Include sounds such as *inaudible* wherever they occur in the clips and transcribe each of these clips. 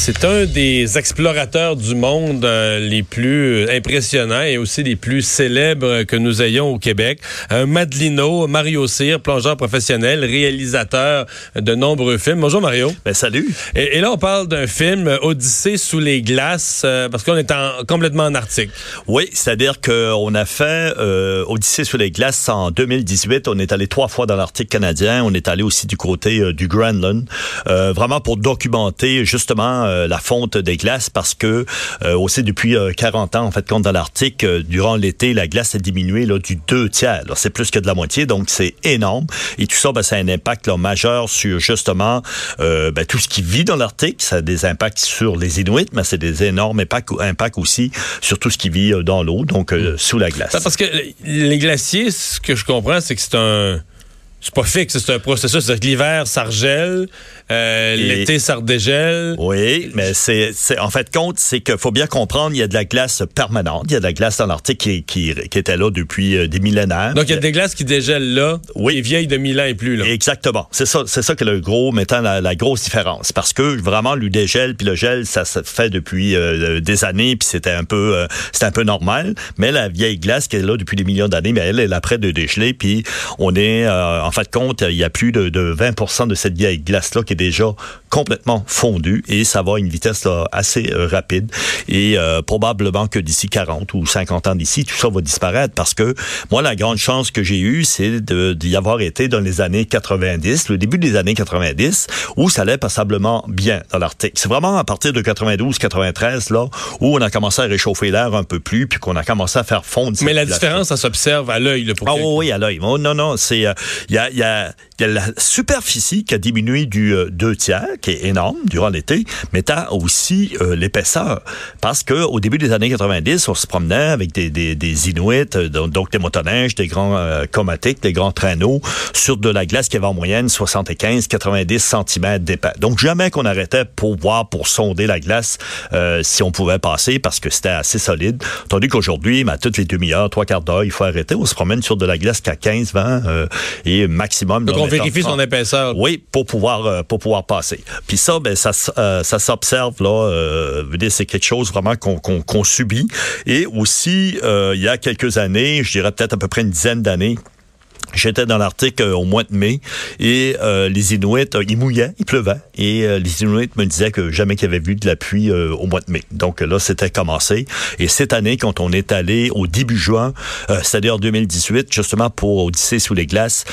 C'est un des explorateurs du monde euh, les plus impressionnants et aussi les plus célèbres que nous ayons au Québec. Un Madelino, Mario Cyr, plongeur professionnel, réalisateur de nombreux films. Bonjour Mario. Ben salut. Et, et là, on parle d'un film, Odyssée sous les glaces, euh, parce qu'on est en, complètement en Arctique. Oui, c'est-à-dire qu'on a fait euh, Odyssée sous les glaces en 2018. On est allé trois fois dans l'Arctique canadien. On est allé aussi du côté euh, du Groenland, euh, vraiment pour documenter justement euh, la fonte des glaces parce que euh, aussi depuis 40 ans, en fait, compte dans l'Arctique, durant l'été, la glace a diminué là, du deux tiers. C'est plus que de la moitié, donc c'est énorme. Et tout ça, ben, ça a un impact là, majeur sur justement euh, ben, tout ce qui vit dans l'Arctique. Ça a des impacts sur les Inuits, mais c'est des énormes impacts, impacts aussi sur tout ce qui vit dans l'eau, donc euh, sous la glace. Parce que les glaciers, ce que je comprends, c'est que c'est un... C'est pas fixe, c'est un processus. C'est-à-dire que l'hiver, ça regèle, euh, l'été, ça redégèle. Oui, mais c'est, c'est en fait compte, c'est qu'il faut bien comprendre, il y a de la glace permanente. Il y a de la glace dans l'Arctique qui, qui, qui était là depuis euh, des millénaires. Donc il y a des glaces qui dégèlent là, Oui. et vieilles de mille ans et plus. Là. Exactement. C'est ça, c'est ça que le gros mettant la, la grosse différence. Parce que vraiment le dégel puis le gel, ça se fait depuis euh, des années puis c'était un peu, euh, c'était un peu normal. Mais la vieille glace qui est là depuis des millions d'années, mais elle, elle est près de dégeler puis on est, euh, en fait compte, il y a plus de, de 20% de cette vieille glace là qui est déjà complètement fondue et ça va à une vitesse là, assez euh, rapide et euh, probablement que d'ici 40 ou 50 ans d'ici, tout ça va disparaître parce que moi la grande chance que j'ai eue, c'est d'y avoir été dans les années 90, le début des années 90 où ça allait passablement bien dans l'Arctique. C'est vraiment à partir de 92 93 là où on a commencé à réchauffer l'air un peu plus puis qu'on a commencé à faire fondre Mais la glace-là. différence, ça s'observe à l'œil. Ah oui, à l'œil. Oh, non, non, c'est euh, y, a, il y, a, il y a la superficie qui a diminué du euh, deux tiers, qui est énorme durant l'été, mais t'as aussi euh, l'épaisseur. Parce que au début des années 90, on se promenait avec des, des, des Inuits, euh, donc donc des motoneiges, des grands euh, comatiques, des grands traîneaux, sur de la glace qui avait en moyenne 75-90 cm d'épais. Donc jamais qu'on arrêtait pour voir, pour sonder la glace euh, si on pouvait passer, parce que c'était assez solide. Tandis qu'aujourd'hui, ben, toutes les demi-heures, trois quarts d'heure, il faut arrêter. On se promène sur de la glace qu'à 15, 20 euh, et maximum. Donc vérifie son 30. épaisseur. Oui, pour pouvoir euh, pour pouvoir passer. Puis ça, ben ça, euh, ça s'observe là. Euh, c'est quelque chose vraiment qu'on qu'on qu'on subit. Et aussi, euh, il y a quelques années, je dirais peut-être à peu près une dizaine d'années. J'étais dans l'Arctique euh, au mois de mai et euh, les Inuits, euh, il mouillait, il pleuvait et euh, les Inuits me disaient que jamais qu'ils avaient vu de la pluie au mois de mai. Donc là, c'était commencé. Et cette année, quand on est allé au début juin, c'est-à-dire 2018, justement pour Odyssée sous les glaces,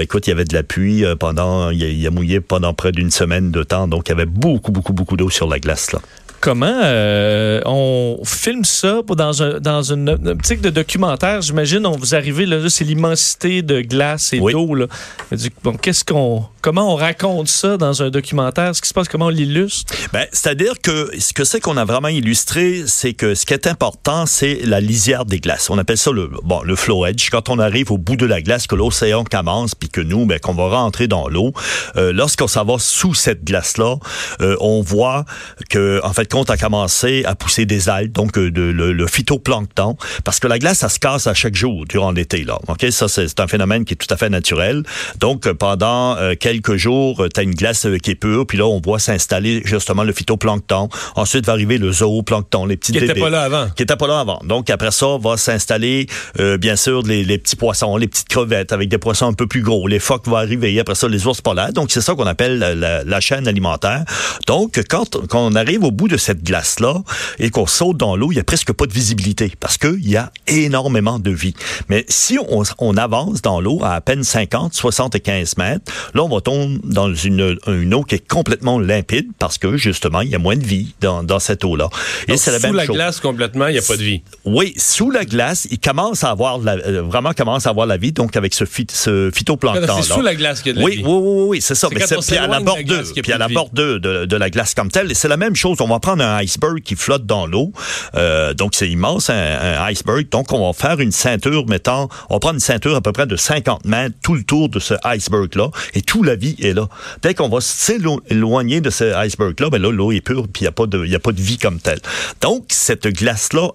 écoute, il y avait de la pluie pendant, il a, il a mouillé pendant près d'une semaine de temps. Donc il y avait beaucoup, beaucoup, beaucoup d'eau sur la glace là. Comment euh, on filme ça pour dans, un, dans une optique de documentaire? J'imagine, on vous arrivez, là, c'est l'immensité de glace et Oui. d'eau. là. Bon, qu'est-ce qu'on, comment on raconte ça dans un documentaire? Ce qui se passe, comment on l'illustre? Ben, c'est-à-dire que ce que c'est qu'on a vraiment illustré, c'est que ce qui est important, c'est la lisière des glaces. On appelle ça le bon le flow edge. Quand on arrive au bout de la glace, que l'océan commence, puis que nous, ben, qu'on va rentrer dans l'eau, euh, lorsqu'on s'en va sous cette glace-là, euh, on voit que en fait, quand a commencé à pousser des algues, donc euh, de, le, le phytoplancton, parce que la glace, ça se casse à chaque jour durant l'été. Là, ok, ça c'est un phénomène qui est tout à fait naturel. Donc euh, pendant euh, quelques jours, tu as une glace euh, qui est pure, puis là on voit s'installer justement le phytoplancton. Ensuite va arriver le zooplancton, les petits Qui bébés pas là avant. qui était pas là avant. Donc après ça va s'installer euh, bien sûr les, les petits poissons, les petites crevettes avec des poissons un peu plus gros. Les phoques vont arriver après ça les ours polaires. Donc c'est ça qu'on appelle la, la- la chaîne alimentaire. Donc quand, quand on arrive au bout de cette glace là et qu'on saute dans l'eau, il y a presque pas de visibilité parce que il y a énormément de vie. Mais si on, on avance dans l'eau à à peine 50, 75 mètres, là on va tomber dans une, une eau qui est complètement limpide parce que justement il y a moins de vie dans, dans cette eau là. Et c'est la sous même la chose. glace complètement, il n'y a pas de vie. Oui, sous la glace, il commence à avoir la, euh, vraiment commence à avoir la vie, donc avec ce, phy- ce phytoplancton. C'est sous la glace qu'il y a de la oui, vie. oui, oui, oui, oui, c'est ça. Mais puis à la la bordure, qu'il puis à la de bordure de, de la glace comme telle. Et c'est la même chose. On va prendre un iceberg qui flotte dans l'eau. Euh, donc, c'est immense, un, un, iceberg. Donc, on va faire une ceinture, mettant, on va prendre une ceinture à peu près de 50 mètres tout le tour de ce iceberg-là. Et toute la vie est là. Dès qu'on va s'éloigner de ce iceberg-là, ben là, l'eau est pure, puis il n'y a, pas de, y a pas de vie comme telle. Donc, cette glace-là,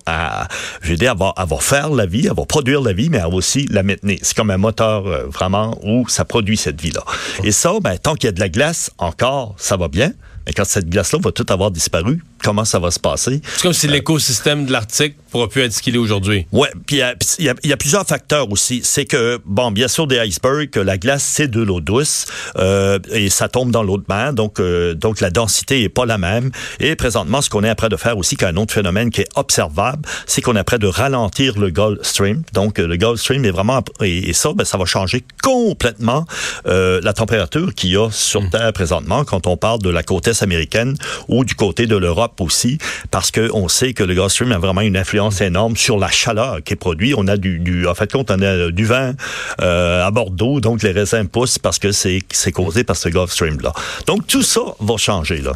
je veux dire, elle va, elle va faire la vie, elle va produire la vie, mais elle va aussi la maintenir. C'est comme un moteur, euh, vraiment, où ça produit cette vie-là. Et ça, ben, tant qu'il y a de la glace, encore, ça va bien. Mais quand cette glace-là va tout avoir disparu, comment ça va se passer? C'est comme si Euh, l'écosystème de l'Arctique pourra plus être ce qu'il est aujourd'hui. Ouais, puis il y a- puis il y, a- il y a plusieurs facteurs aussi. C'est que, bon, bien sûr, des icebergs, la glace, c'est de l'eau douce euh, et ça tombe dans l'eau de mer, donc, euh, donc la densité est pas la même. Et présentement, ce qu'on est après de faire aussi, qu'un autre phénomène qui est observable, c'est qu'on est après de ralentir le Gulf Stream. Donc, euh, le Gulf Stream est vraiment... Et, et ça, ben, ça va changer complètement euh, la température qu'il y a sur Terre présentement quand on parle de la côte est américaine ou du côté de l'Europe aussi, parce que on sait que le Gulf Stream a vraiment une influence énorme sur la chaleur qui est produite. On a du, du en fait, compte, on a du vin euh, à Bordeaux, donc les raisins poussent parce que c'est c'est causé par ce Gulf Stream là. Donc tout ça va changer là.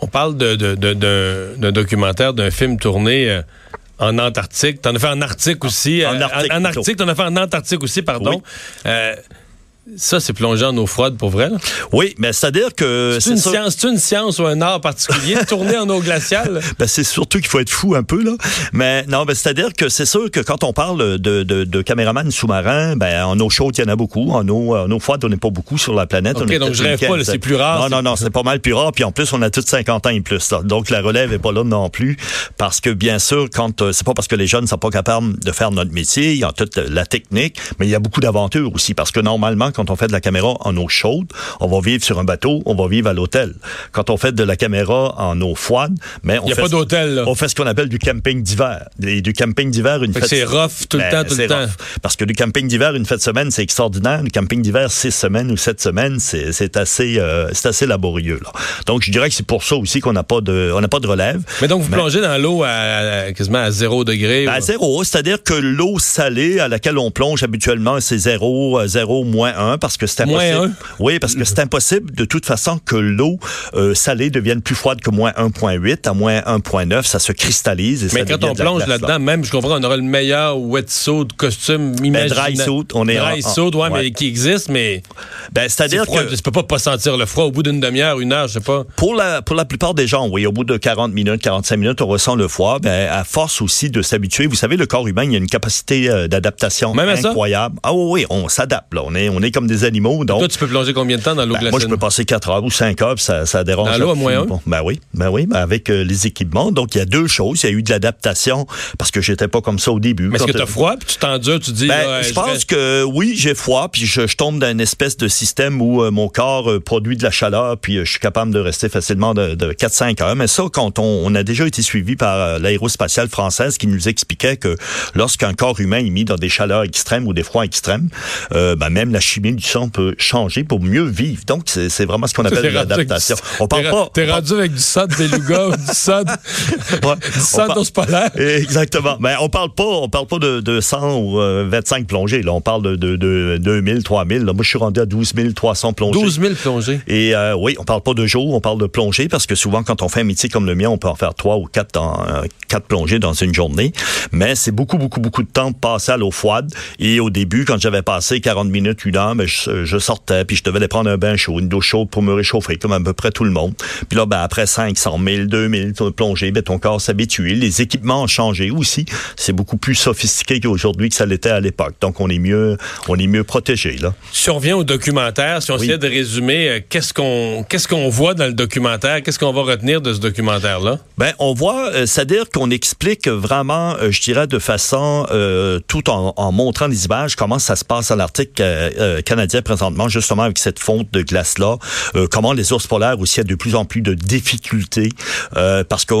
On parle de, de- de- d'un, d'un documentaire, d'un film tourné euh, en Antarctique. T'en as fait en Arctique aussi. En euh, Arctique, en. Arctique, t'en as fait en Antarctique aussi, pardon. Oui. Euh, ça, c'est plongé en eau froide pour vrai. là? Oui, mais c'est-à-dire que C'est une, ça- science, c'est une science ou un art particulier, tourner en eau glaciale? *laughs* Ben, c'est surtout qu'il faut être fou un peu, là. Mais non, ben, c'est-à-dire que c'est sûr que quand on parle de, de, de caméramans sous-marins, ben, en eau chaude, il y en a beaucoup. En eau, en eau froide, on n'est pas beaucoup sur la planète. Ok, On donc je rêve pas, c'est plus rare, Non, non, non, c'est pas mal plus rare. Puis en plus, on a tous 50 ans et plus. là. Donc la relève est pas là non plus. Parce que bien sûr, quand euh, c'est pas parce que les jeunes ne sont pas capables de faire notre métier, il y a toute la technique, mais il y a beaucoup d'aventures aussi. Parce que normalement, quand on fait de la caméra en eau chaude, on va vivre sur un bateau, on va vivre à l'hôtel. Quand on fait de la caméra en eau froide, mais on y a fait pas d'hôtel, on fait ce qu'on appelle du camping d'hiver. Et du camping d'hiver, une Fait fête. c'est rough tout le Ben, temps, tout le temps. Parce que du camping d'hiver, une fête de semaine, c'est extraordinaire. Du camping d'hiver, six semaines ou sept semaines, c'est assez, euh, c'est assez laborieux. Là. Donc, je dirais que c'est pour ça aussi qu'on n'a pas de, on n'a pas de relève. Mais donc, vous Mais- plongez dans l'eau à, à- quasiment à zéro degré. Ben, à zéro, c'est-à-dire que l'eau salée à laquelle on plonge habituellement, c'est zéro, euh, zéro, moins un, parce que c'est Moins impossible. un? Oui, parce que c'est impossible de toute façon que l'eau euh, salée devienne plus froide que moins 1.8. À moins 1.9, ça se cristallise et Mais ça quand on plonge là-dedans, même, je comprends, on aura le meilleur wetsuit, costume, Ben, imaginaire. dry suit, on est en- Dry en- suit, ouais, mais qui existe, mais Ben, c'est c'est-à-dire que Tu peux pas pas sentir le froid au bout d'une demi-heure, une heure, je sais pas. Pour la, pour la plupart des gens, oui, au bout de 40 minutes, 45 minutes, on ressent le froid. Ben, à force aussi de s'habituer, vous savez, le corps humain, il y a une capacité euh, d'adaptation incroyable. Ah oui, oui, on s'adapte. Là. On est, on est comme des animaux. Donc, Toi, tu peux plonger combien de temps dans l'eau ben, glaciale? moi, je peux passer 4 heures ou 5 heures, puis ça, ça dérange. Dans l'eau à absolument pas. Ben oui, ben oui, ben avec euh, les équipements. Donc, il y a deux choses. Il y a eu de l'adaptation parce que j'étais pas comme ça au début. Mais est-ce que t'as euh, froid, puis tu t'endures, tu dis... ben, je je pense vais- que oui, j'ai froid, puis je, je tombe dans une espèce de système où euh, mon corps euh, produit de la chaleur, puis je suis capable de rester facilement de, de 4-5 heures. Mais ça, quand on, on a déjà été suivi par l'aérospatiale française qui nous expliquait que lorsqu'un corps humain est mis dans des chaleurs extrêmes ou des froids extrêmes, ben, même la chimie du sang peut changer pour mieux vivre. Donc, c'est vraiment ce qu'on appelle l'adaptation. On parle pas... T'es rendu avec du sang de beluga, ou du sang *laughs* de, Ouais. du sang polaire. Exactement. Mais on parle pas, on parle pas de, de 100 ou euh, 25 plongées. Là, on parle de, de, de 2000, 3000. Là, moi, je suis rendu à 12 300 plongées. 12 000 plongées. Et euh, oui, on parle pas de jours, on parle de plongées parce que souvent quand on fait un métier comme le mien, on peut en faire trois ou quatre dans euh, quatre plongées dans une journée. Mais c'est beaucoup, beaucoup, beaucoup de temps passé à l'eau froide. Et au début, quand j'avais passé 40 minutes, une heure, ben, je, je sortais puis je devais aller prendre un bain chaud, une douche chaude pour me réchauffer, comme à peu près tout le monde. Puis là, ben, après 500 000, 2000 plongées, ben, ton corps s'habitue. Les équipements ont changé aussi. C'est beaucoup plus sophistiqué qu'aujourd'hui que ça l'était à l'époque. Donc on est mieux, on est mieux protégé là. Si on revient au documentaire, si on Oui. essayait de résumer, euh, qu'est-ce qu'on qu'est-ce qu'on voit dans le documentaire? Qu'est-ce qu'on va retenir de ce documentaire-là? Ben, on voit, euh, c'est-à-dire qu'on explique vraiment, euh, je dirais, de façon, tout en, en montrant des images, comment ça se passe à l'Arctique euh, canadien présentement, justement avec cette fonte de glace-là, euh, comment les ours polaires aussi ont de plus en plus de difficultés, euh, parce qu'un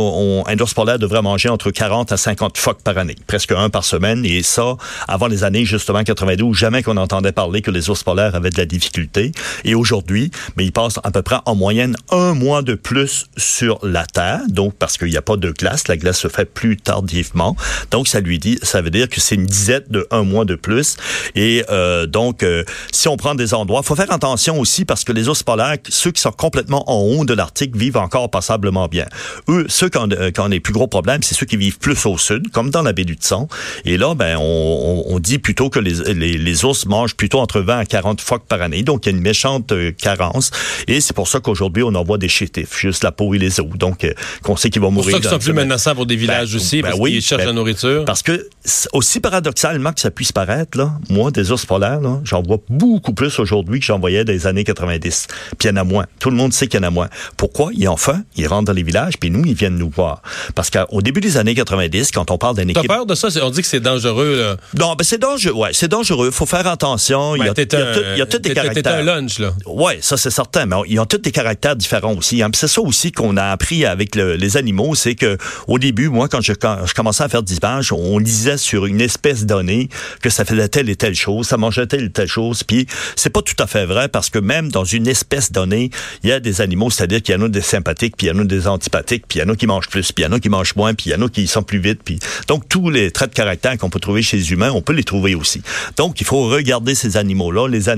ours polaire devrait manger entre 40 à 50 phoques par année, presque un par semaine, et ça, avant les années justement 92, jamais qu'on entendait parler que les ours polaires avaient de la difficulté, et aujourd'hui, mais ils passent à peu près en moyenne un mois de plus sur la Terre, donc parce qu'il n'y a pas de glace, la glace se fait plus tardivement, donc ça lui dit, ça veut dire que c'est une disette de un mois de plus, et euh, donc euh, si on prend des endroits, faut faire attention aussi parce que les ours polaires, ceux qui sont complètement en haut de l'Arctique vivent encore passablement bien. Eux, ceux qui ont, euh, qui ont les plus gros problèmes, c'est ceux qui vivent plus au sud, comme dans la baie du Tson. Et là, ben, on, dit plutôt que les, les, les, ours mangent plutôt entre 20 à 40 phoques par année. Donc, il y a une méchante euh, carence. Et c'est pour ça qu'aujourd'hui, on envoie des chétifs, juste la peau et les os. Donc, euh, qu'on sait qu'ils vont mourir. C'est pour ça qu'ils sont plus menaçants pour des villages Ben, aussi, ben parce oui, qu'ils cherchent ben, la nourriture. Parce que, aussi paradoxalement que ça puisse paraître, là, moi, des ours polaires, j'en vois beaucoup plus aujourd'hui que j'en voyais dans les années 90. Puis il y en a moins. Tout le monde sait qu'il y en a moins. Pourquoi? Ils ont faim, ils rentrent dans les villages, puis nous, ils viennent nous voir. Parce qu'au début des années 90, quand on parle d'une T'as équipe... peur de ça? On dit que c'est dangereux, là. Non, ben c'est dangereux. Ouais, c'est dangereux. Faut faire attention. il y a, Ben, il y a un- tout- il y a tous des caractères. un lunch, là. Ouais, ça c'est certain, mais ils ont tous des caractères différents aussi. hein. C'est ça aussi qu'on a appris avec le- les animaux, c'est que au début, moi, quand je, quand je commençais à faire des images, on lisait sur une espèce donnée que ça faisait telle et telle chose, ça mangeait telle et telle chose. Puis c'est pas tout à fait vrai parce que même dans une espèce donnée, il y a des animaux, c'est-à-dire qu'il y en a des sympathiques, puis il y en a des antipathiques, puis il y en a qui mangent plus, puis il y en a qui mangent moins, puis il y en a qui sont plus vite. Puis donc tous les traits de caractère qu'on peut trouver chez les humains, on peut les trouver aussi. Donc il faut regarder ces animaux-là, les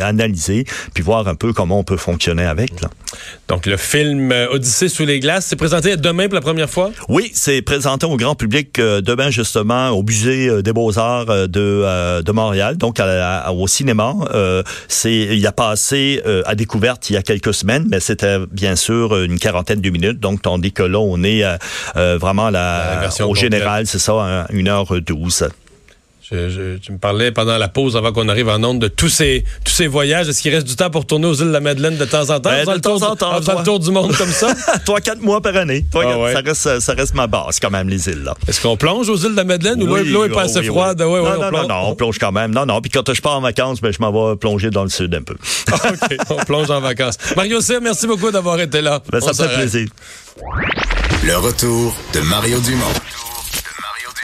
analyser, puis voir un peu comment on peut fonctionner avec. Là. Donc, le film euh, Odyssée sous les glaces, c'est présenté demain pour la première fois? Oui, c'est présenté au grand public euh, demain justement au musée euh, des Beaux-Arts euh, de, euh, de Montréal, donc à- à- au cinéma. Euh, c'est il a passé euh, à découverte il y a quelques semaines, mais c'était bien sûr une quarantaine de minutes. Donc tandis que là on est euh, euh, vraiment La au général, c'est ça, hein, 1h12. Je- je- tu me parlais pendant la pause, avant qu'on arrive en onde, de tous ces, tous ces voyages. Est-ce qu'il reste du temps pour tourner aux îles de la Madeleine de temps en temps? Ben, En de le tour temps en du- temps, en faisant toi. le tour du monde comme ça? *laughs* Trois, quatre mois par année. Ah ouais. ça, reste, ça reste ma base quand même, les îles. là. Est-ce qu'on plonge aux îles de la Madeleine ou l'eau Oui, l'eau est pas oui, assez oui, froide? oui. Ouais, ouais, non, on non, plonge. non, non, on plonge quand même. Non, non. Puis quand je pars en vacances, ben, je m'en vais plonger dans le sud un peu. *laughs* OK, on plonge en vacances. Mario Cyr, merci beaucoup d'avoir été là. Ben, ça me fait plaisir. Le retour de Mario Dumont.